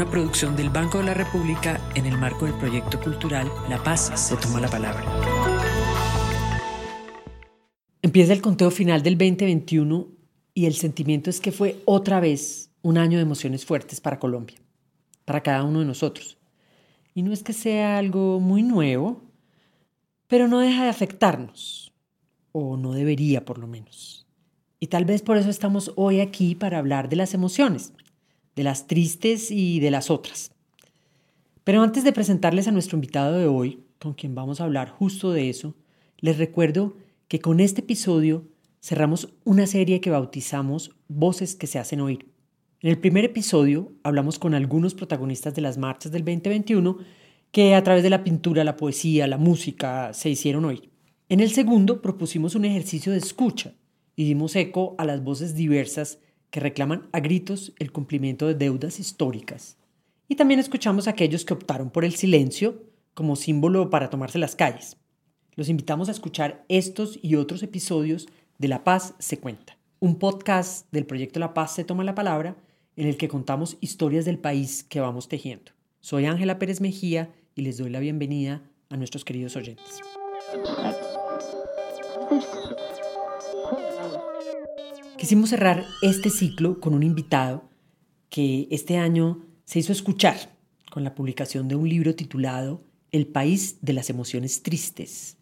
una producción del Banco de la República en el marco del proyecto cultural La Paz se toma la palabra. Empieza el conteo final del 2021 y el sentimiento es que fue otra vez un año de emociones fuertes para Colombia, para cada uno de nosotros. Y no es que sea algo muy nuevo, pero no deja de afectarnos, o no debería por lo menos. Y tal vez por eso estamos hoy aquí para hablar de las emociones, de las tristes y de las otras. Pero antes de presentarles a nuestro invitado de hoy, con quien vamos a hablar justo de eso, les recuerdo que con este episodio cerramos una serie que bautizamos Voces que se hacen oír. En el primer episodio hablamos con algunos protagonistas de las marchas del 2021 que a través de la pintura, la poesía, la música se hicieron oír. En el segundo propusimos un ejercicio de escucha y dimos eco a las voces diversas que reclaman a gritos el cumplimiento de deudas históricas. Y también escuchamos a aquellos que optaron por el silencio como símbolo para tomarse las calles. Los invitamos a escuchar estos y otros episodios de La Paz se cuenta, un podcast del proyecto La Paz se toma la palabra en el que contamos historias del país que vamos tejiendo. Soy Ángela Pérez Mejía y les doy la bienvenida a nuestros queridos oyentes. Quisimos cerrar este ciclo con un invitado que este año se hizo escuchar con la publicación de un libro titulado El país de las emociones tristes,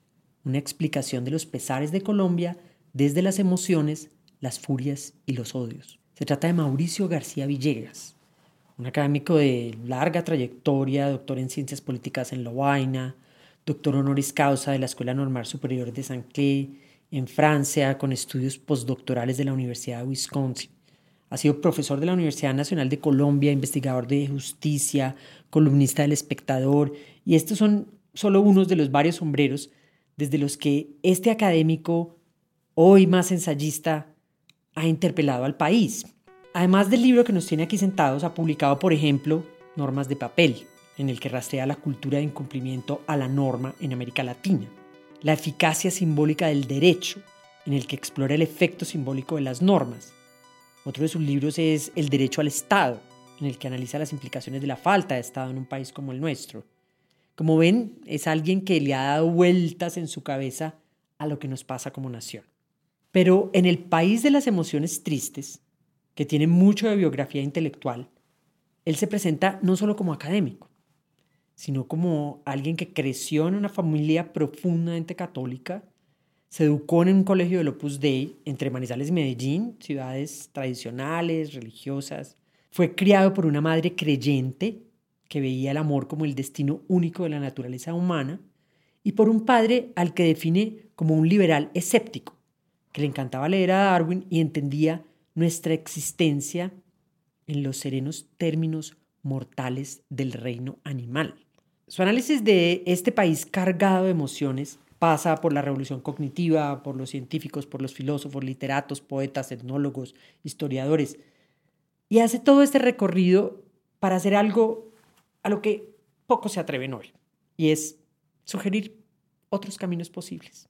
una explicación de los pesares de Colombia desde las emociones, las furias y los odios. Se trata de Mauricio García Villegas, un académico de larga trayectoria, doctor en ciencias políticas en Lovaina, doctor honoris causa de la Escuela Normal Superior de San Clé en Francia con estudios postdoctorales de la Universidad de Wisconsin. Ha sido profesor de la Universidad Nacional de Colombia, investigador de justicia, columnista del espectador, y estos son solo unos de los varios sombreros desde los que este académico, hoy más ensayista, ha interpelado al país. Además del libro que nos tiene aquí sentados, ha publicado, por ejemplo, Normas de Papel, en el que rastrea la cultura de incumplimiento a la norma en América Latina la eficacia simbólica del derecho, en el que explora el efecto simbólico de las normas. Otro de sus libros es El derecho al Estado, en el que analiza las implicaciones de la falta de Estado en un país como el nuestro. Como ven, es alguien que le ha dado vueltas en su cabeza a lo que nos pasa como nación. Pero en el país de las emociones tristes, que tiene mucho de biografía intelectual, él se presenta no solo como académico, sino como alguien que creció en una familia profundamente católica, se educó en un colegio del Opus Dei entre Manizales y Medellín, ciudades tradicionales, religiosas. Fue criado por una madre creyente que veía el amor como el destino único de la naturaleza humana y por un padre al que define como un liberal escéptico, que le encantaba leer a Darwin y entendía nuestra existencia en los serenos términos mortales del reino animal. Su análisis de este país cargado de emociones pasa por la revolución cognitiva, por los científicos, por los filósofos, literatos, poetas, etnólogos, historiadores, y hace todo este recorrido para hacer algo a lo que pocos se atreven hoy, y es sugerir otros caminos posibles,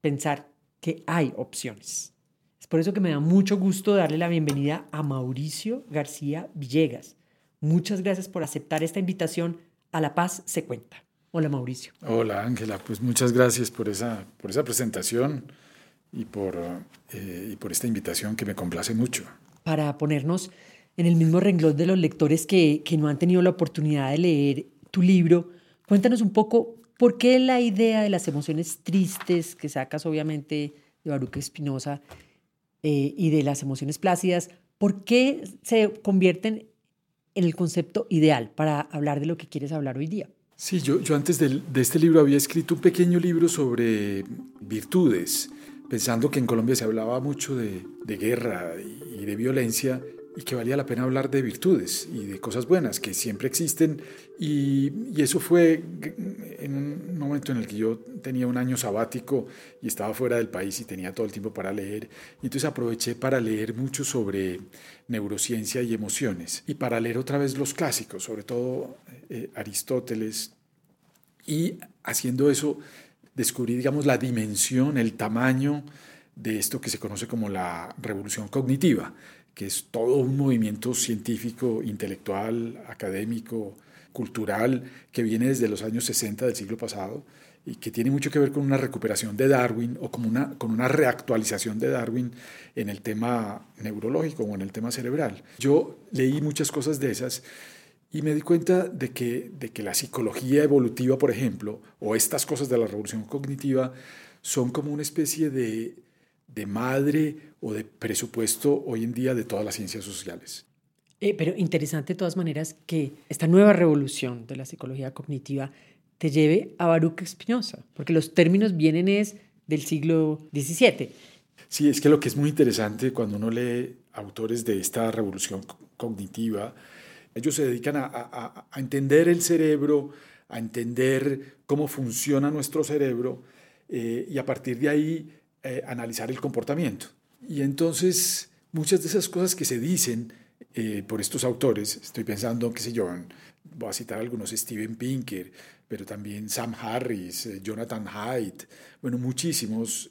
pensar que hay opciones. Es por eso que me da mucho gusto darle la bienvenida a Mauricio García Villegas. Muchas gracias por aceptar esta invitación a la paz se cuenta. Hola Mauricio. Hola Ángela, pues muchas gracias por esa, por esa presentación y por, eh, y por esta invitación que me complace mucho. Para ponernos en el mismo renglón de los lectores que, que no han tenido la oportunidad de leer tu libro, cuéntanos un poco por qué la idea de las emociones tristes que sacas obviamente de Baruch Espinosa eh, y de las emociones plácidas, ¿por qué se convierten en el concepto ideal para hablar de lo que quieres hablar hoy día. Sí, yo, yo antes de, este libro había escrito un pequeño libro sobre virtudes, pensando que en Colombia se hablaba mucho de, de guerra y de violencia, y que valía la pena hablar de virtudes y de cosas buenas que siempre existen. Y, eso fue en un momento en el que yo tenía un año sabático y estaba fuera del país y tenía todo el tiempo para leer. Y entonces aproveché para leer mucho sobre neurociencia y emociones y para leer otra vez los clásicos, sobre todo eh, Aristóteles. Y haciendo eso descubrí, digamos, la dimensión, el tamaño de esto que se conoce como la revolución cognitiva que es todo un movimiento científico, intelectual, académico, cultural, que viene desde los años 60 del siglo pasado y que tiene mucho que ver con una recuperación de Darwin o con una, reactualización de Darwin en el tema neurológico o en el tema cerebral. Yo leí muchas cosas de esas y me di cuenta de que, de que la psicología evolutiva, por ejemplo, o estas cosas de la revolución cognitiva, son como una especie de, de madre o de presupuesto hoy en día de todas las ciencias sociales. Eh, pero interesante de todas maneras que esta nueva revolución de la psicología cognitiva te lleve a Baruch Spinoza, porque los términos vienen es del siglo XVII. Sí, es que lo que es muy interesante cuando uno lee autores de esta revolución cognitiva, ellos se dedican a entender el cerebro, a entender cómo funciona nuestro cerebro eh, y a partir de ahí eh, analizar el comportamiento. Y entonces muchas de esas cosas que se dicen eh, por estos autores, estoy pensando, qué sé yo, voy a citar algunos, Steven Pinker, pero también Sam Harris, eh, Jonathan Haidt, bueno, muchísimos,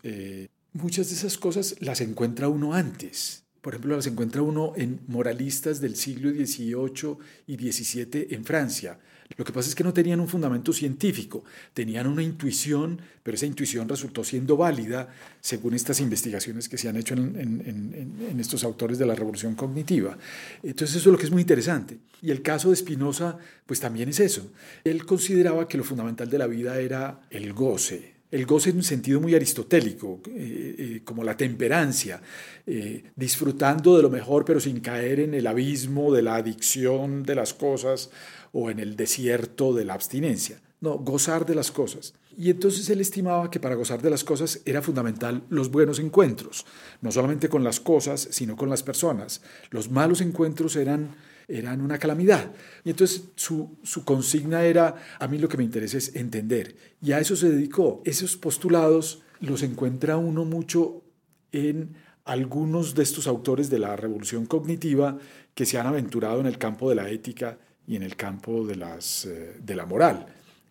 muchas de esas cosas las encuentra uno antes. Por ejemplo, las encuentra uno en moralistas del siglo XVIII y XVII en Francia, lo que pasa es que no tenían un fundamento científico, tenían una intuición, pero esa intuición resultó siendo válida según estas investigaciones que se han hecho en, estos autores de la revolución cognitiva. Entonces eso es lo que es muy interesante. Y el caso de Spinoza, pues también es eso. Él consideraba que lo fundamental de la vida era el goce, el goce en un sentido muy aristotélico, eh, eh, como la temperancia, eh, disfrutando de lo mejor pero sin caer en el abismo de la adicción de las cosas o en el desierto de la abstinencia. No, gozar de las cosas. Y entonces él estimaba que para gozar de las cosas era fundamental los buenos encuentros, no solamente con las cosas, sino con las personas. Los malos encuentros eran, eran una calamidad. Y entonces su, su consigna era, a mí lo que me interesa es entender. Y a eso se dedicó. Esos postulados los encuentra uno mucho en algunos de estos autores de la revolución cognitiva que se han aventurado en el campo de la ética y en el campo de, las, eh, de la moral.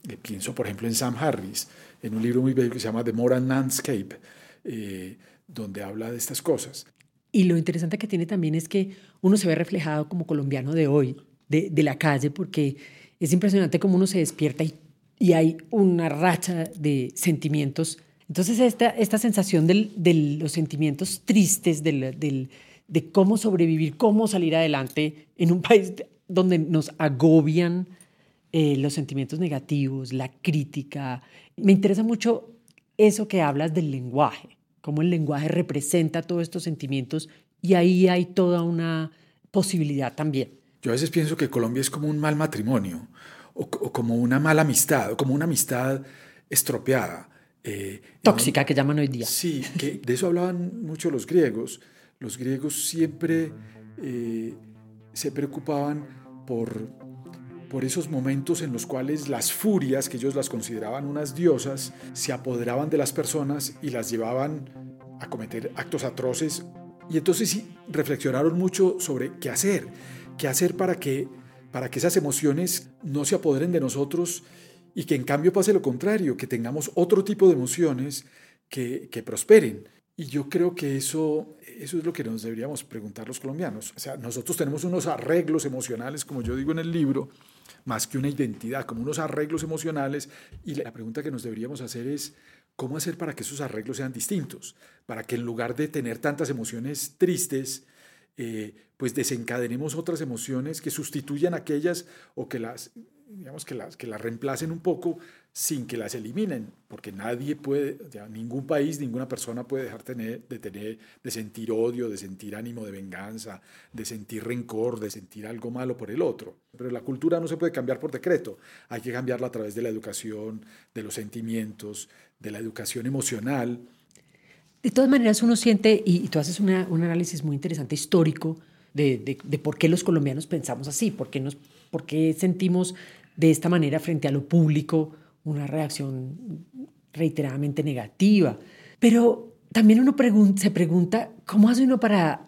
Eh, pienso, por ejemplo, en Sam Harris, en un libro muy bello que se llama The Moral Landscape, eh, donde habla de estas cosas. Y lo interesante que tiene también es que uno se ve reflejado como colombiano de hoy, de, de la calle, porque es impresionante cómo uno se despierta y, y hay una racha de sentimientos. Entonces, esta, esta sensación de los sentimientos tristes, del, del, de cómo sobrevivir, cómo salir adelante en un país donde nos agobian eh, los sentimientos negativos, la crítica. Me interesa mucho eso que hablas del lenguaje, cómo el lenguaje representa todos estos sentimientos y ahí hay toda una posibilidad también. Yo a veces pienso que Colombia es como un mal matrimonio o, como una mala amistad o como una amistad estropeada. Eh, Tóxica que llaman hoy día. Sí, que de eso hablaban mucho los griegos. Los griegos siempre eh, se preocupaban por, por esos momentos en los cuales las furias, que ellos las consideraban unas diosas, se apoderaban de las personas y las llevaban a cometer actos atroces. Y entonces sí, reflexionaron mucho sobre qué hacer, qué hacer para que, para que esas emociones no se apoderen de nosotros y que en cambio pase lo contrario, que tengamos otro tipo de emociones que, que prosperen. Y yo creo que eso, eso es lo que nos deberíamos preguntar los colombianos. O sea, nosotros tenemos unos arreglos emocionales, como yo digo en el libro, más que una identidad, como unos arreglos emocionales. Y la pregunta que nos deberíamos hacer es, ¿cómo hacer para que esos arreglos sean distintos? Para que en lugar de tener tantas emociones tristes, eh, pues desencadenemos otras emociones que sustituyan aquellas o que las, digamos, que las, que las reemplacen un poco sin que las eliminen, porque nadie puede, ningún país, ninguna persona puede dejar tener, de, tener, de sentir odio, de sentir ánimo de venganza, de sentir rencor, de sentir algo malo por el otro. Pero la cultura no se puede cambiar por decreto, hay que cambiarla a través de la educación, de los sentimientos, de la educación emocional. De todas maneras, uno siente, y, tú haces un análisis muy interesante histórico de, por qué los colombianos pensamos así, por qué, nos, por qué sentimos de esta manera frente a lo público una reacción reiteradamente negativa. Pero también uno se pregunta, ¿cómo hace uno para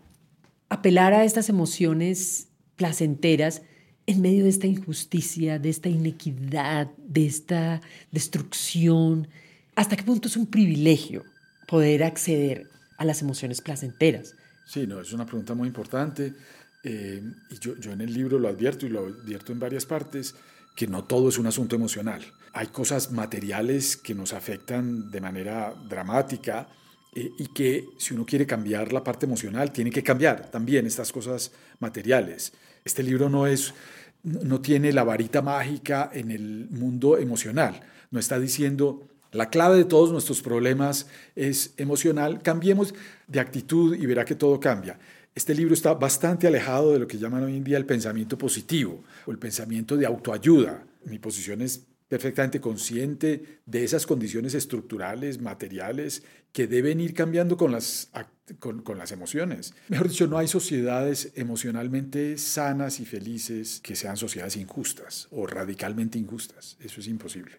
apelar a estas emociones placenteras en medio de esta injusticia, de esta inequidad, de esta destrucción? ¿Hasta qué punto es un privilegio poder acceder a las emociones placenteras? Sí, no, es una pregunta muy importante. Eh, y yo, yo en el libro lo advierto y lo advierto en varias partes, que no todo es un asunto emocional. Hay cosas materiales que nos afectan de manera dramática eh, y que si uno quiere cambiar la parte emocional, tiene que cambiar también estas cosas materiales. Este libro no es no tiene la varita mágica en el mundo emocional. No está diciendo la clave de todos nuestros problemas es emocional, cambiemos de actitud y verá que todo cambia. Este libro está bastante alejado de lo que llaman hoy en día el pensamiento positivo o el pensamiento de autoayuda. Mi posición es perfectamente consciente de esas condiciones estructurales, materiales, que deben ir cambiando con las, con, las emociones. Mejor dicho, no hay sociedades emocionalmente sanas y felices que sean sociedades injustas o radicalmente injustas. Eso es imposible.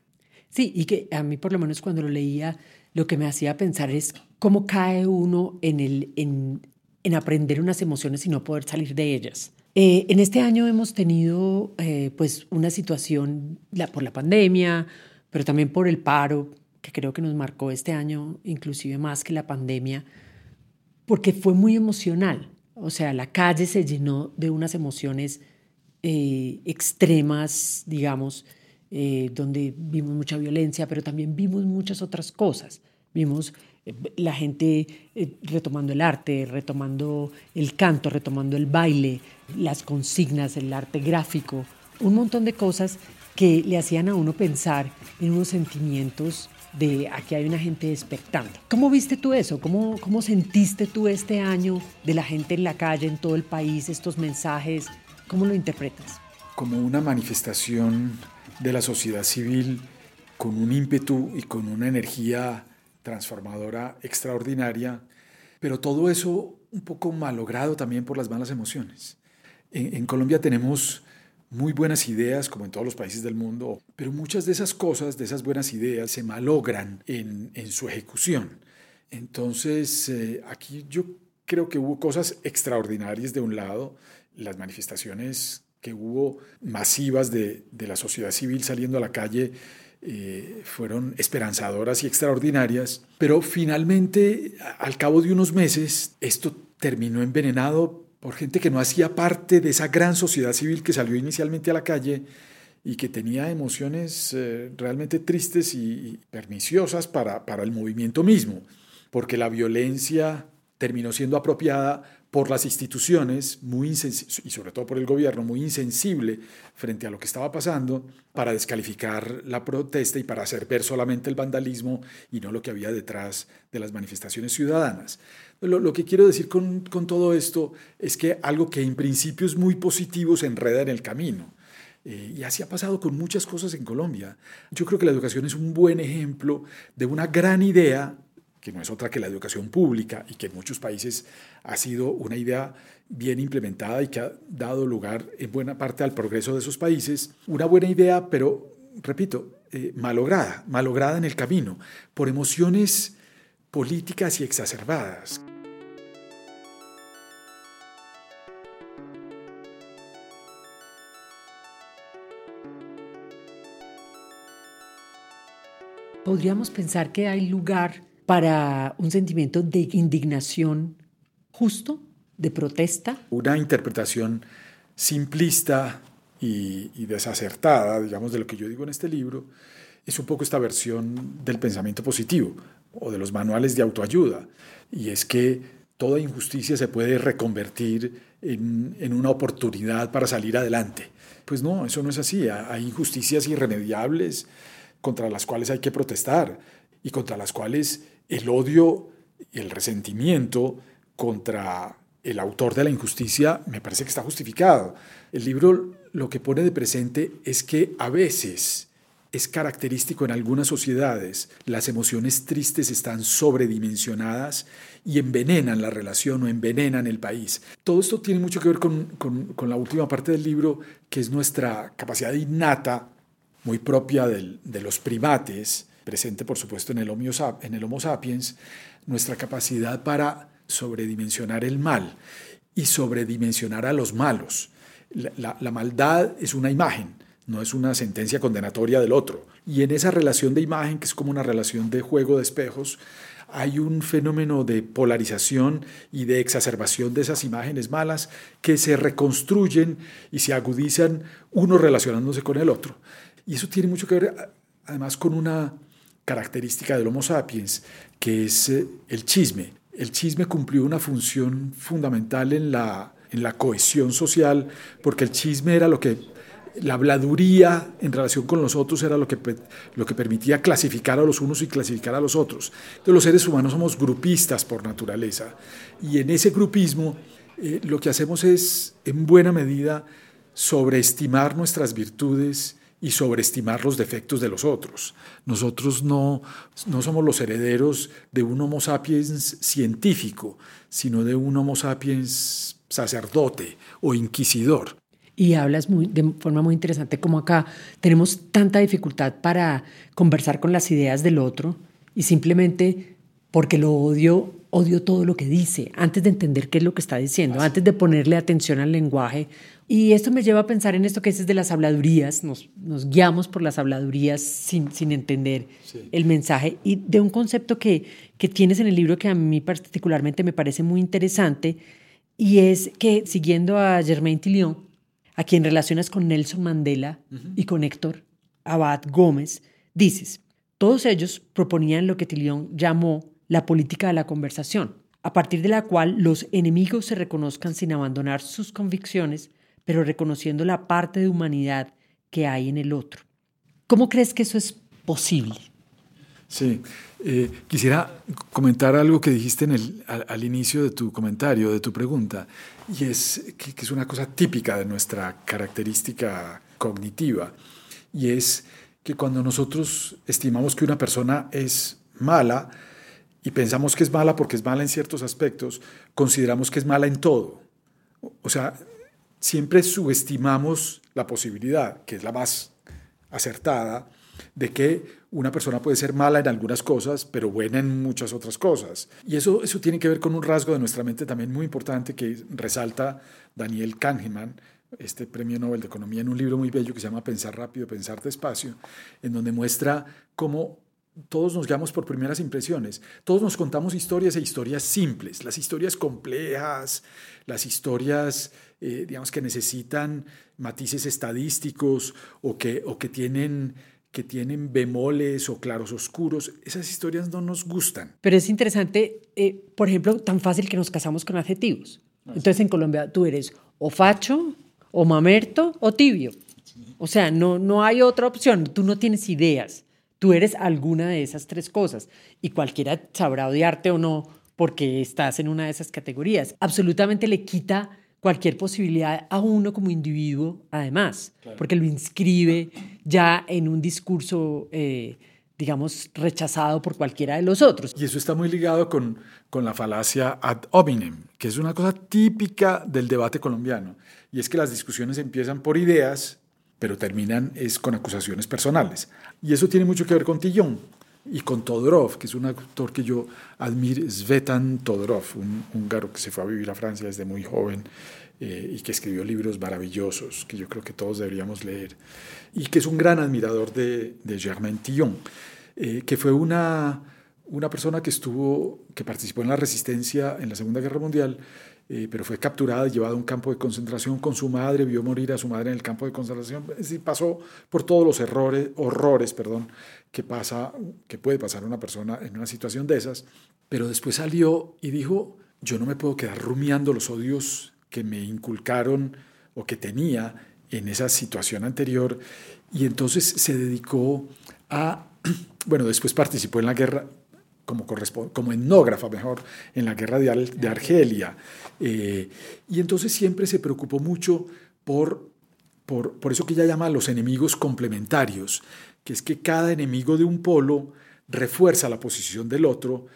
Sí, y que a mí por lo menos cuando lo leía, lo que me hacía pensar es cómo cae uno en, el, en, en aprender unas emociones y no poder salir de ellas. Eh, en este año hemos tenido eh, pues una situación la, por la pandemia, pero también por el paro, que creo que nos marcó este año inclusive más que la pandemia, porque fue muy emocional. O sea, la calle se llenó de unas emociones eh, extremas, digamos, donde vimos mucha violencia, pero también vimos muchas otras cosas. Vimos la gente eh, retomando el arte, retomando el canto, retomando el baile, las consignas, el arte gráfico, un montón de cosas que le hacían a uno pensar en unos sentimientos de aquí hay una gente despertando. ¿Cómo viste tú eso? ¿Cómo, ¿Cómo sentiste tú este año de la gente en la calle, en todo el país, estos mensajes? ¿Cómo lo interpretas? Como una manifestación de la sociedad civil con un ímpetu y con una energía transformadora extraordinaria, pero todo eso un poco malogrado también por las malas emociones. En, Colombia tenemos muy buenas ideas, como en todos los países del mundo, pero muchas de esas cosas, de esas buenas ideas, se malogran en, su ejecución. Entonces, eh, aquí yo creo que hubo cosas extraordinarias de un lado, las manifestaciones que hubo masivas de, de la sociedad civil saliendo a la calle eh, fueron esperanzadoras y extraordinarias, pero finalmente, al cabo de unos meses, esto terminó envenenado por gente que no hacía parte de esa gran sociedad civil que salió inicialmente a la calle y que tenía emociones eh, realmente tristes y perniciosas para, para el movimiento mismo, porque la violencia terminó siendo apropiada por las instituciones, muy y sobre todo por el gobierno, muy insensible frente a lo que estaba pasando, para descalificar la protesta y para hacer ver solamente el vandalismo y no lo que había detrás de las manifestaciones ciudadanas. Lo, que quiero decir con, con, todo esto es que algo que en principio es muy positivo se enreda en el camino. Eh, y así ha pasado con muchas cosas en Colombia. Yo creo que la educación es un buen ejemplo de una gran idea que no es otra que la educación pública y que en muchos países ha sido una idea bien implementada y que ha dado lugar en buena parte al progreso de esos países. Una buena idea, pero, repito, eh, malograda, malograda en el camino, por emociones políticas y exacerbadas. Podríamos pensar que hay lugar para un sentimiento de indignación justo, de protesta. Una interpretación simplista y, desacertada, digamos, de lo que yo digo en este libro, es un poco esta versión del pensamiento positivo o de los manuales de autoayuda. Y es que toda injusticia se puede reconvertir en, en, una oportunidad para salir adelante. Pues no, eso no es así. Hay injusticias irremediables contra las cuales hay que protestar y contra las cuales el odio y el resentimiento contra el autor de la injusticia me parece que está justificado. El libro lo que pone de presente es que a veces es característico en algunas sociedades. Las emociones tristes están sobredimensionadas y envenenan la relación o envenenan el país. Todo esto tiene mucho que ver con, la última parte del libro, que es nuestra capacidad innata, muy propia de los primates, presente por supuesto en el, homo, sapiens, nuestra capacidad para sobredimensionar el mal y sobredimensionar a los malos. la maldad es una imagen no es una sentencia condenatoria del otro. Y en esa relación de imagen, que es como una relación de juego de espejos, hay un fenómeno de polarización y de exacerbación de esas imágenes malas que se reconstruyen y se agudizan uno relacionándose con el otro. Y eso tiene mucho que ver además con una característica del Homo sapiens, que es eh, el chisme. El chisme cumplió una función fundamental en la, en la cohesión social, porque el chisme era lo que la habladuría en relación con los otros era lo que, lo que permitía clasificar a los unos y clasificar a los otros. Entonces los seres humanos somos grupistas por naturaleza y en ese grupismo eh, lo que hacemos es en buena medida sobreestimar nuestras virtudes y sobreestimar los defectos de los otros. Nosotros no, no somos los herederos de un Homo sapiens científico, sino de un Homo sapiens sacerdote o inquisidor y hablas de forma muy interesante como acá tenemos tanta dificultad para conversar con las ideas del otro y simplemente porque lo odio, odio todo lo que dice, antes de entender qué es lo que está diciendo, antes de ponerle atención al lenguaje. Y esto me lleva a pensar en esto que dices de las habladurías, nos, nos guiamos por las habladurías sin, sin entender el mensaje. Y de un concepto que, que tienes en el libro que a mí particularmente me parece muy interesante y es que siguiendo a Germain Tillion, a quien relacionas con Nelson Mandela y con Héctor Abad Gómez, dices, todos ellos proponían lo que Tillion llamó la política de la conversación, a partir de la cual los enemigos se reconozcan sin abandonar sus convicciones, pero reconociendo la parte de humanidad que hay en el otro. ¿Cómo crees que eso es posible? Sí, eh, quisiera comentar algo que dijiste en el, al, inicio de tu comentario, de tu pregunta, y es que, es una cosa típica de nuestra característica cognitiva, y es que cuando nosotros estimamos que una persona es mala y pensamos que es mala porque es mala en ciertos aspectos, consideramos que es mala en todo. O sea, siempre subestimamos la posibilidad, que es la más acertada, de que una persona puede ser mala en algunas cosas, pero buena en muchas otras cosas. Y eso, eso tiene que ver con un rasgo de nuestra mente también muy importante que resalta Daniel Kahneman, este premio Nobel de Economía, en un libro muy bello que se llama Pensar rápido, pensar despacio, en donde muestra cómo todos nos guiamos por primeras impresiones. Todos nos contamos historias e historias simples. Las historias complejas, las historias, eh, digamos, que necesitan matices estadísticos o que, o que tienen que tienen bemoles o claros oscuros, esas historias no nos gustan. Pero es interesante, eh, por ejemplo, tan fácil que nos casamos con adjetivos. Entonces en Colombia tú eres o facho, o mamerto, o tibio. O sea, no, no hay otra opción, tú no tienes ideas. Tú eres alguna de esas tres cosas y cualquiera sabrá odiarte o no porque estás en una de esas categorías. Absolutamente le quita cualquier posibilidad a uno como individuo, además, porque lo inscribe ya en un discurso, eh, digamos, rechazado por cualquiera de los otros. Y eso está muy ligado con, con la falacia ad hominem, que es una cosa típica del debate colombiano, y es que las discusiones empiezan por ideas, pero terminan es con acusaciones personales. Y eso tiene mucho que ver con Tillón y con Todorov, que es un actor que yo admiro, Svetan Todorov, un húngaro que se fue a vivir a Francia desde muy joven eh, y que escribió libros maravillosos que yo creo que todos deberíamos leer, y que es un gran admirador de, de Germain Tillon, eh, que fue una, una persona que estuvo, que participó en la resistencia en la Segunda Guerra Mundial eh, pero fue capturada y llevada a un campo de concentración con su madre, vio morir a su madre en el campo de concentración, es pasó por todos los errores, horrores perdón, que, pasa, que puede pasar una persona en una situación de esas, pero después salió y dijo, yo no me puedo quedar rumiando los odios que me inculcaron o que tenía en esa situación anterior, y entonces se dedicó a, bueno, después participó en la guerra, como, como etnógrafa mejor en la guerra de, de Argelia. Eh, y entonces siempre se preocupó mucho por por, por eso que ella llama a los enemigos complementarios, que es que cada enemigo de un polo refuerza la posición del otro.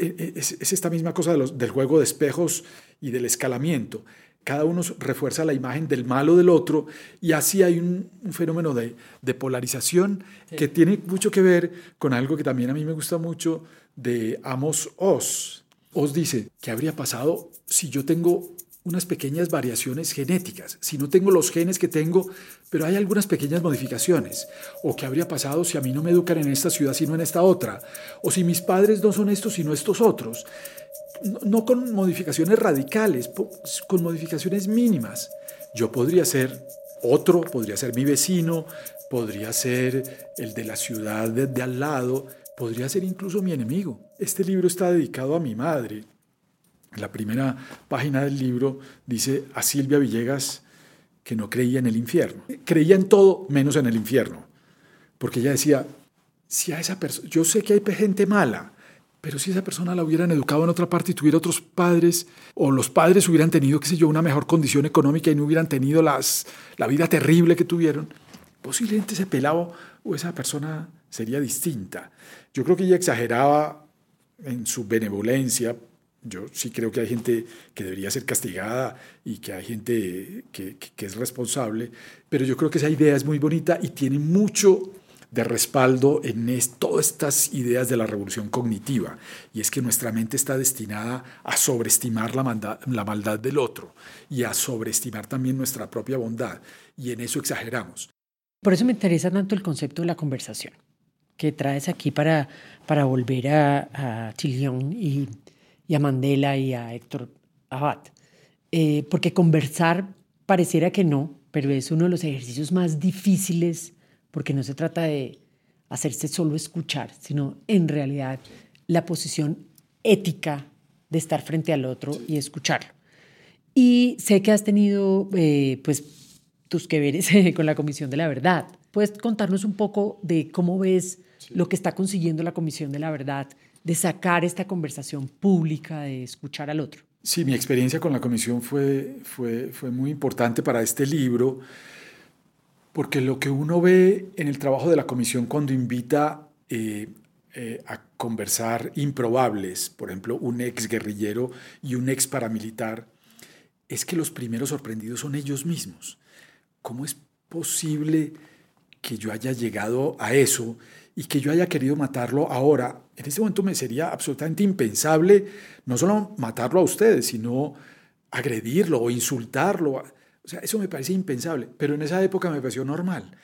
E, e, es, esta misma cosa de los, del juego de espejos y del escalamiento. Cada uno refuerza la imagen del malo del otro y así hay un, fenómeno de, de polarización que tiene mucho que ver con algo que también a mí me gusta mucho de Amos Oz. Oz dice, ¿qué habría pasado si yo tengo unas pequeñas variaciones genéticas. Si no tengo los genes que tengo, pero hay algunas pequeñas modificaciones. O qué habría pasado si a mí no me educan en esta ciudad sino en esta otra. O si mis padres no son estos sino estos otros. No, con modificaciones radicales, con modificaciones mínimas. Yo podría ser otro, podría ser mi vecino, podría ser el de la ciudad de al lado, podría ser incluso mi enemigo. Este libro está dedicado a mi madre, la primera página del libro dice a Silvia Villegas que no creía en el infierno. Creía en todo menos en el infierno. Porque ella decía, si a esa persona, yo sé que hay gente mala, pero si esa persona la hubieran educado en otra parte y tuviera otros padres, o los padres hubieran tenido, qué sé yo, una mejor condición económica y no hubieran tenido la vida terrible que tuvieron, posiblemente ese pelado o esa persona sería distinta. Yo creo que ella exageraba en su benevolencia. Yo sí creo que hay gente que debería ser castigada y que hay gente que, es responsable, pero yo creo que esa idea es muy bonita y tiene mucho de respaldo en todas estas ideas de la revolución cognitiva, y es que nuestra mente está destinada a sobreestimar la la maldad del otro y a sobreestimar también nuestra propia bondad, y en eso exageramos. Por eso me interesa tanto el concepto de la conversación que traes aquí para, para volver a, a y a Mandela y a Héctor Abad. Eh, porque conversar pareciera que no, pero es uno de los ejercicios más difíciles porque no se trata de hacerse solo escuchar, sino en realidad la posición ética de estar frente al otro y escucharlo. Y sé que has tenido eh, pues tus que veres con la Comisión de la Verdad. ¿Puedes contarnos un poco de cómo ves lo que está consiguiendo la Comisión de la Verdad de sacar esta conversación pública, de escuchar al otro. Sí, mi experiencia con la comisión fue, fue, fue muy importante para este libro, porque lo que uno ve en el trabajo de la comisión cuando invita eh, eh, a conversar improbables, por ejemplo, un ex guerrillero y un ex paramilitar, es que los primeros sorprendidos son ellos mismos. ¿Cómo es posible que yo haya llegado a eso y que yo haya querido matarlo ahora, en ese momento me sería absolutamente impensable no solo matarlo a ustedes, sino agredirlo o insultarlo. O sea, eso me parece impensable, pero en esa época me pareció normal.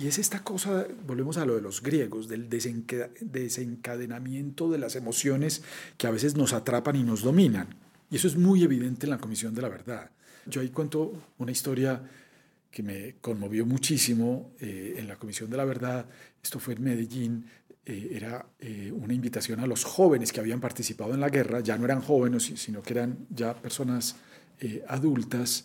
Y es esta cosa, volvemos a lo de los griegos, del desencadenamiento de las emociones que a veces nos atrapan y nos dominan. Y eso es muy evidente en la Comisión de la Verdad. Yo ahí cuento una historia que me conmovió muchísimo eh, en la Comisión de la Verdad. Esto fue en Medellín. Eh, era eh, una invitación a los jóvenes que habían participado en la guerra. Ya no eran jóvenes, sino que eran ya personas adultas.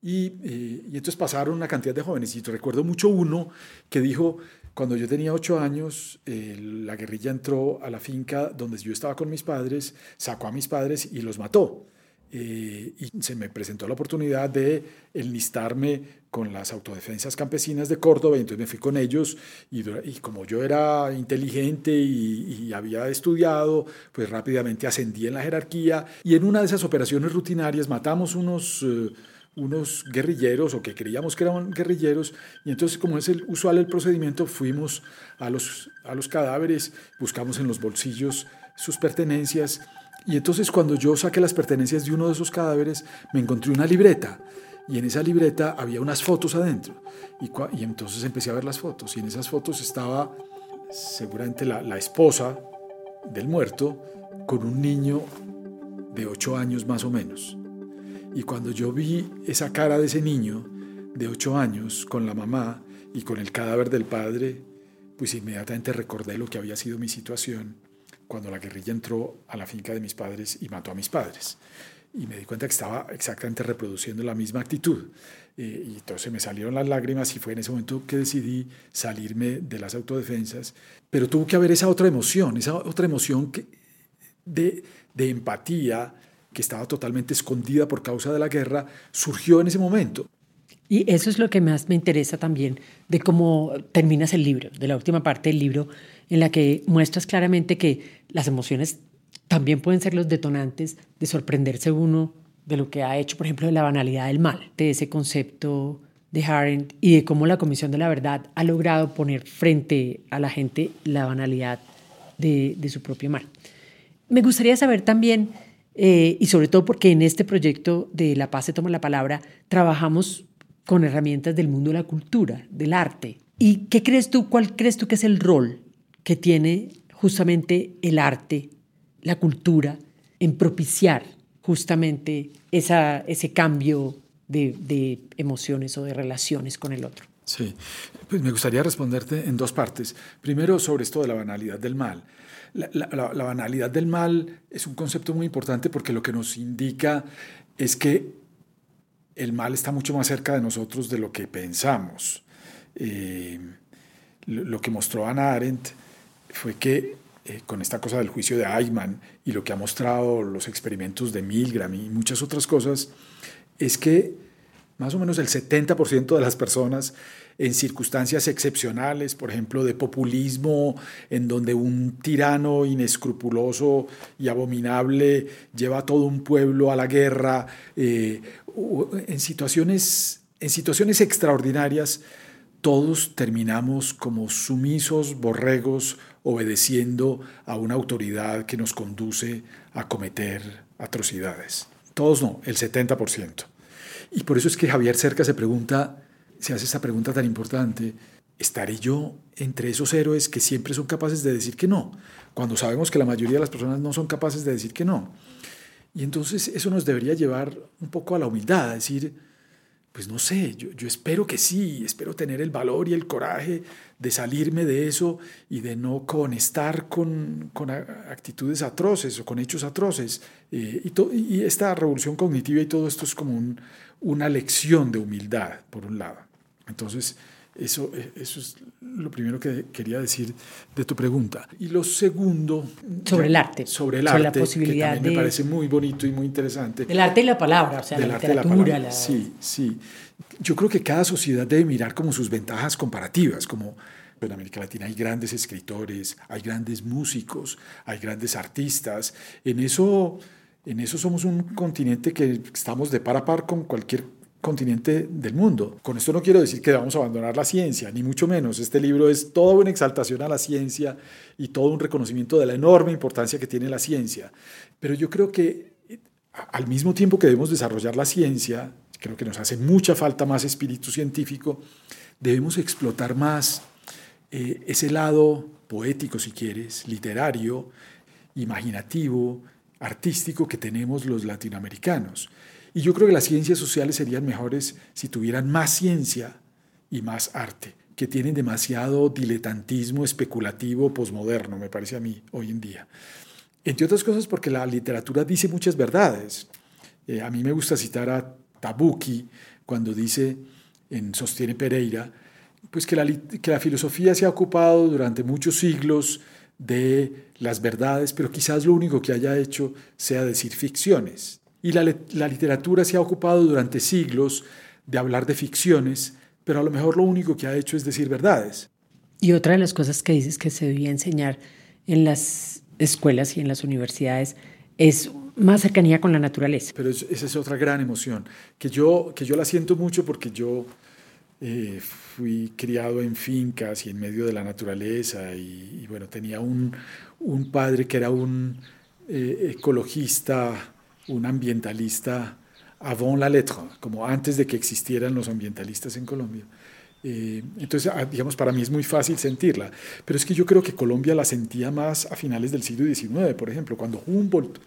Y, y, entonces pasaron una cantidad de jóvenes. Y recuerdo mucho uno que dijo, cuando yo tenía ocho años, la guerrilla entró a la finca donde yo estaba con mis padres, sacó a mis padres y los mató. Eh, y se me presentó la oportunidad de enlistarme con las autodefensas campesinas de Córdoba, y entonces me fui con ellos, y, como yo era inteligente y, había estudiado, pues rápidamente ascendí en la jerarquía, y en una de esas operaciones rutinarias matamos unos... Eh, unos guerrilleros o que creíamos que eran guerrilleros y entonces como es el usual el procedimiento fuimos a los, a los cadáveres, buscamos en los bolsillos sus pertenencias y entonces cuando yo saqué las pertenencias de uno de esos cadáveres, me encontré una libreta. Y en esa libreta había unas fotos adentro. Y, entonces empecé a ver las fotos. Y en esas fotos estaba seguramente la, la esposa del muerto con un niño de ocho años más o menos. Y cuando yo vi esa cara de ese niño de ocho años con la mamá y con el cadáver del padre, pues inmediatamente recordé lo que había sido mi situación cuando la guerrilla entró a la finca de mis padres y mató a mis padres. Y me di cuenta que estaba exactamente reproduciendo la misma actitud. Eh, y entonces me salieron las lágrimas y fue en ese momento que decidí salirme de las autodefensas. Pero tuvo que haber esa otra emoción, esa otra emoción que, de, de empatía que estaba totalmente escondida por causa de la guerra, surgió en ese momento. Y eso es lo que más me interesa también de cómo terminas el libro, de la última parte del libro, en la que muestras claramente que las emociones también pueden ser los detonantes de sorprenderse uno de lo que ha hecho, por ejemplo, de la banalidad del mal, de ese concepto de Harent y de cómo la Comisión de la Verdad ha logrado poner frente a la gente la banalidad de, su propio mal. Me gustaría saber también, eh, y sobre todo porque en este proyecto de La Paz se toma la palabra, trabajamos con herramientas del mundo de la cultura, del arte. ¿Y qué crees tú, cuál crees tú que es el rol que tiene justamente el arte, la cultura, en propiciar justamente esa, ese cambio de, emociones o de relaciones con el otro. Sí, pues me gustaría responderte en dos partes. Primero, sobre esto de la banalidad del mal. La, banalidad del mal es un concepto muy importante porque lo que nos indica es que el mal está mucho más cerca de nosotros de lo que pensamos. Eh, lo que mostró Anna Arendt fue que eh, con esta cosa del juicio de Eichmann y lo que ha mostrado los experimentos de Milgram y muchas otras cosas, es que más o menos el 70% de las personas en circunstancias excepcionales, por ejemplo, de populismo, en donde un tirano inescrupuloso y abominable lleva a todo un pueblo a la guerra, eh, en, situaciones, en situaciones extraordinarias, todos terminamos como sumisos borregos obedeciendo a una autoridad que nos conduce a cometer atrocidades. Todos no, el 70%. Y por eso es que Javier Cerca se pregunta, se hace esta pregunta tan importante, ¿estaré yo entre esos héroes que siempre son capaces de decir que no? Cuando sabemos que la mayoría de las personas no son capaces de decir que no. Y entonces eso nos debería llevar un poco a la humildad, a decir, pues no sé, yo, espero que sí, espero tener el valor y el coraje de salirme de eso y de no conectar con, con actitudes atroces o con hechos atroces. Eh, y, esta revolución cognitiva y todo esto es como un, una lección de humildad, por un lado. Entonces, eso, eh, eso es lo primero que quería decir de tu pregunta. Y lo segundo... Sobre el arte. Sobre el arte, la posibilidad que también me parece muy bonito y muy interesante. El arte y la palabra, o sea, la literatura. La Sí, sí. Yo creo que cada sociedad debe mirar como sus ventajas comparativas, como en América Latina hay grandes escritores, hay grandes músicos, hay grandes artistas. En eso, en eso somos un continente que estamos de par a par con cualquier continente del mundo. Con esto no quiero decir que vamos abandonar la ciencia, ni mucho menos. Este libro es toda una exaltación a la ciencia y todo un reconocimiento de la enorme importancia que tiene la ciencia. Pero yo creo que al mismo tiempo que debemos desarrollar la ciencia, creo que nos hace mucha falta más espíritu científico, debemos explotar más eh, ese lado poético, si quieres, literario, imaginativo, artístico que tenemos los latinoamericanos. Y yo creo que las ciencias sociales serían mejores si tuvieran más ciencia y más arte, que tienen demasiado diletantismo especulativo posmoderno, me parece a mí, hoy en día. Entre otras cosas porque la literatura dice muchas verdades. Eh, a mí me gusta citar a Tabuki cuando dice, en Sostiene Pereira, pues que la, que la filosofía se ha ocupado durante muchos siglos de las verdades, pero quizás lo único que haya hecho sea decir ficciones. Y la, literatura se ha ocupado durante siglos de hablar de ficciones, pero a lo mejor lo único que ha hecho es decir verdades. Y otra de las cosas que dices que se debía enseñar en las escuelas y en las universidades es más cercanía con la naturaleza. Pero esa es otra gran emoción, que yo, que yo la siento mucho porque yo eh, fui criado en fincas y en medio de la naturaleza y, bueno, tenía un, un, padre que era un eh, ecologista un ambientalista avant la lettre, como antes de que existieran los ambientalistas en Colombia. Eh, entonces, ah, digamos, para mí es muy fácil sentirla, pero es que yo creo que Colombia la sentía más a finales del siglo XIX, por ejemplo, cuando Humboldt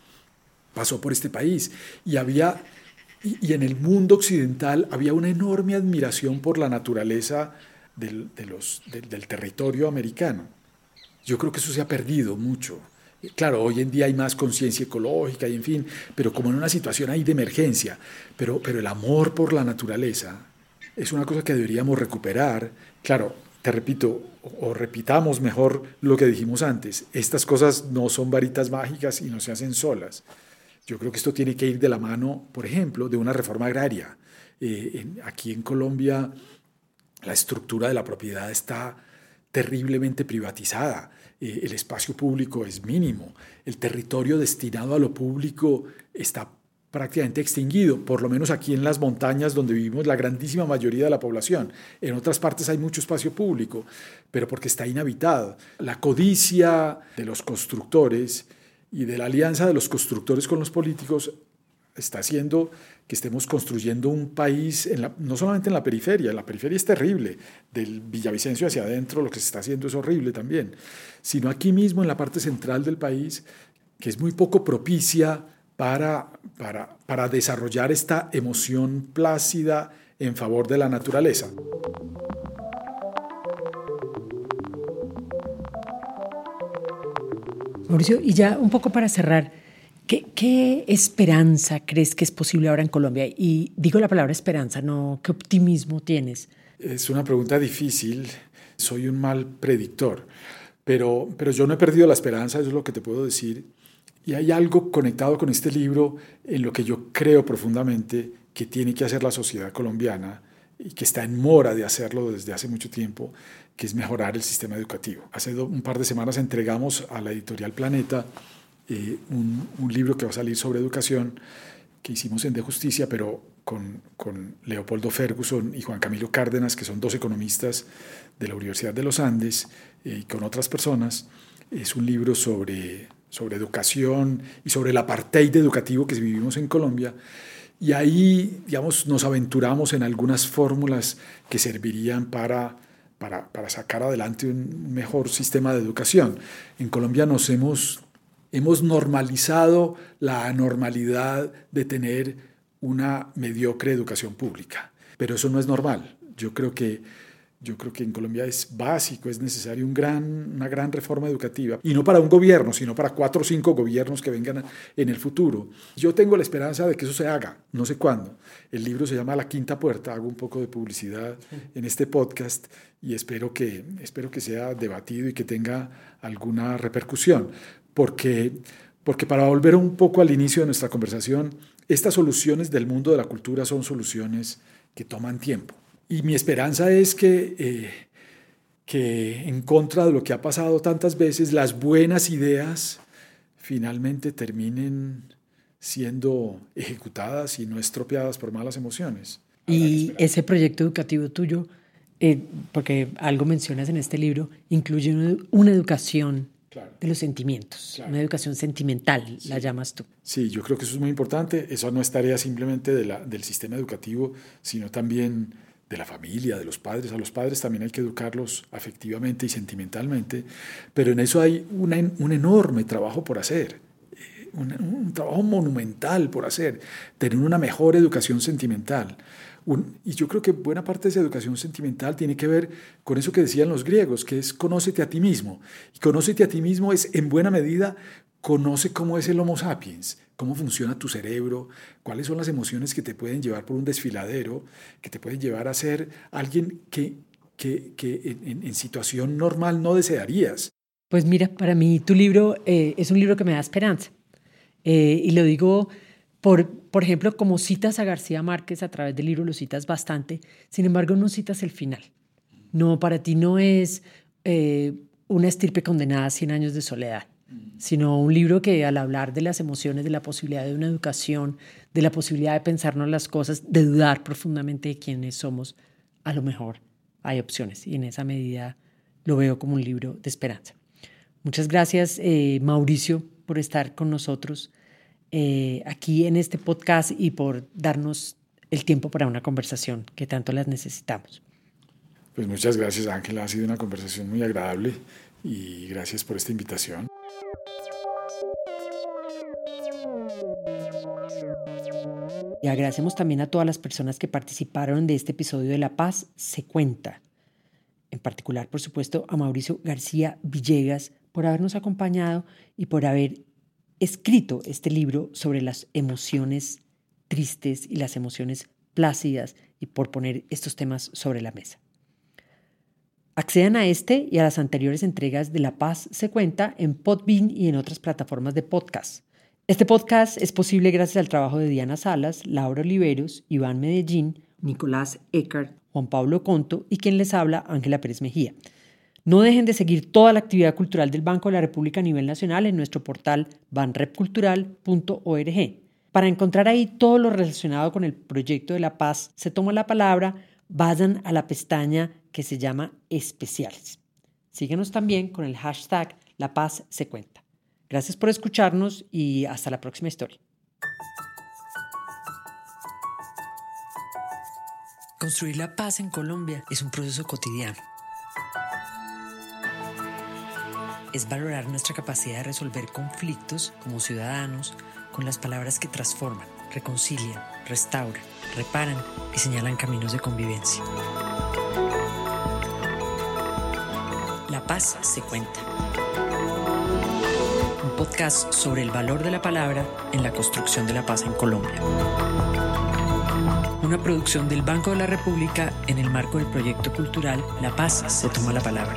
pasó por este país y había, y, en el mundo occidental había una enorme admiración por la naturaleza del, del territorio americano. Yo creo que eso se ha perdido mucho. Claro, hoy en día hay más conciencia ecológica y en fin, pero como en una situación ahí de emergencia, pero, pero el amor por la naturaleza es una cosa que deberíamos recuperar. Claro, te repito, o, repitamos mejor lo que dijimos antes, estas cosas no son varitas mágicas y no se hacen solas. Yo creo que esto tiene que ir de la mano, por ejemplo, de una reforma agraria. Eh, aquí en Colombia la estructura de la propiedad está terriblemente privatizada. Eh, el espacio público es mínimo. El territorio destinado a lo público está prácticamente extinguido, por lo menos aquí en las montañas donde vivimos la grandísima mayoría de la población. En otras partes hay mucho espacio público, pero porque está inhabitado. La codicia de los constructores y de la alianza de los constructores con los políticos está haciendo que estemos construyendo un país, no solamente en la periferia, la periferia es terrible, del Villavicencio hacia adentro lo que se está haciendo es horrible también, sino aquí mismo en la parte central del país, que es muy poco propicia para, para, para desarrollar esta emoción plácida en favor de la naturaleza. Mauricio, y ya un poco para cerrar, ¿Qué, esperanza crees que es posible ahora en Colombia? Y digo la palabra esperanza, no, ¿qué optimismo tienes? Es una pregunta difícil, soy un mal predictor, pero, pero yo no he perdido la esperanza, eso es lo que te puedo decir. Y hay algo conectado con este libro en lo que yo creo profundamente que tiene que hacer la sociedad colombiana y que está en mora de hacerlo desde hace mucho tiempo, que es mejorar el sistema educativo. Hace un par de semanas entregamos a la editorial Planeta eh, un, libro que va a salir sobre educación que hicimos en De Justicia, pero con, con, Leopoldo Ferguson y Juan Camilo Cárdenas, que son dos economistas de la Universidad de los Andes, eh, y con otras personas. Es un libro sobre, sobre educación y sobre el apartheid educativo que vivimos en Colombia. Y ahí, digamos, nos aventuramos en algunas fórmulas que servirían para, para, para sacar adelante un mejor sistema de educación. En Colombia nos hemos Hemos normalizado la anormalidad de tener una mediocre educación pública, pero eso no es normal. Yo creo que, yo creo que en Colombia es básico, es necesario un gran, una gran reforma educativa, y no para un gobierno, sino para cuatro o cinco gobiernos que vengan en el futuro. Yo tengo la esperanza de que eso se haga, no sé cuándo. El libro se llama La Quinta Puerta, hago un poco de publicidad en este podcast y espero que, espero que sea debatido y que tenga alguna repercusión porque, porque para volver un poco al inicio de nuestra conversación, estas soluciones del mundo de la cultura son soluciones que toman tiempo. Y mi esperanza es que, eh, que en contra de lo que ha pasado tantas veces, las buenas ideas finalmente terminen siendo ejecutadas y no estropeadas por malas emociones. Y ese proyecto educativo tuyo, eh, porque algo mencionas en este libro, incluye una educación de los sentimientos, una educación sentimental, la llamas tú. Sí, yo creo que eso es muy importante. Eso no es tarea simplemente de la, del sistema educativo, sino también de la familia, de los padres. A los padres también hay que educarlos afectivamente y sentimentalmente, pero en eso hay un enorme trabajo por hacer. Eh, un, un trabajo monumental por hacer, tener una mejor educación sentimental y yo creo que buena parte de esa educación sentimental tiene que ver con eso que decían los griegos, que es conócete a ti mismo. Y conócete a ti mismo es, en buena medida, conoce cómo es el Homo sapiens, cómo funciona tu cerebro, cuáles son las emociones que te pueden llevar por un desfiladero, que te pueden llevar a ser alguien que, que, que en, situación normal no desearías. Pues mira, para mí tu libro eh, es un libro que me da esperanza. Eh, y lo digo por, por ejemplo, como citas a García Márquez a través del libro, lo citas bastante, sin embargo no citas el final. No, para ti no es eh, una estirpe condenada a 100 años de soledad, sino un libro que al hablar de las emociones, de la posibilidad de una educación, de la posibilidad de pensarnos las cosas, de dudar profundamente de quiénes somos, a lo mejor hay opciones y en esa medida lo veo como un libro de esperanza. Muchas gracias, eh, Mauricio, por estar con nosotros. Eh, aquí en este podcast y por darnos el tiempo para una conversación que tanto las necesitamos. Pues muchas gracias Ángela, ha sido una conversación muy agradable y gracias por esta invitación. Y agradecemos también a todas las personas que participaron de este episodio de La Paz se cuenta. En particular, por supuesto, a Mauricio García Villegas por habernos acompañado y por haber escrito este libro sobre las emociones tristes y las emociones plácidas y por poner estos temas sobre la mesa. Accedan a este y a las anteriores entregas de La Paz se cuenta en Podbean y en otras plataformas de podcast. Este podcast es posible gracias al trabajo de Diana Salas, Laura Oliveros, Iván Medellín, Nicolás Eckert, Juan Pablo Conto y quien les habla, Ángela Pérez Mejía. No dejen de seguir toda la actividad cultural del Banco de la República a nivel nacional en nuestro portal banrepcultural.org. Para encontrar ahí todo lo relacionado con el proyecto de la paz, se toma la palabra, vayan a la pestaña que se llama especiales. Síguenos también con el hashtag La Paz se cuenta. Gracias por escucharnos y hasta la próxima historia. Construir la paz en Colombia es un proceso cotidiano. Es valorar nuestra capacidad de resolver conflictos como ciudadanos con las palabras que transforman, reconcilian, restauran, reparan y señalan caminos de convivencia. La paz se cuenta. Un podcast sobre el valor de la palabra en la construcción de la paz en Colombia una producción del Banco de la República en el marco del proyecto cultural La Paz se toma la palabra.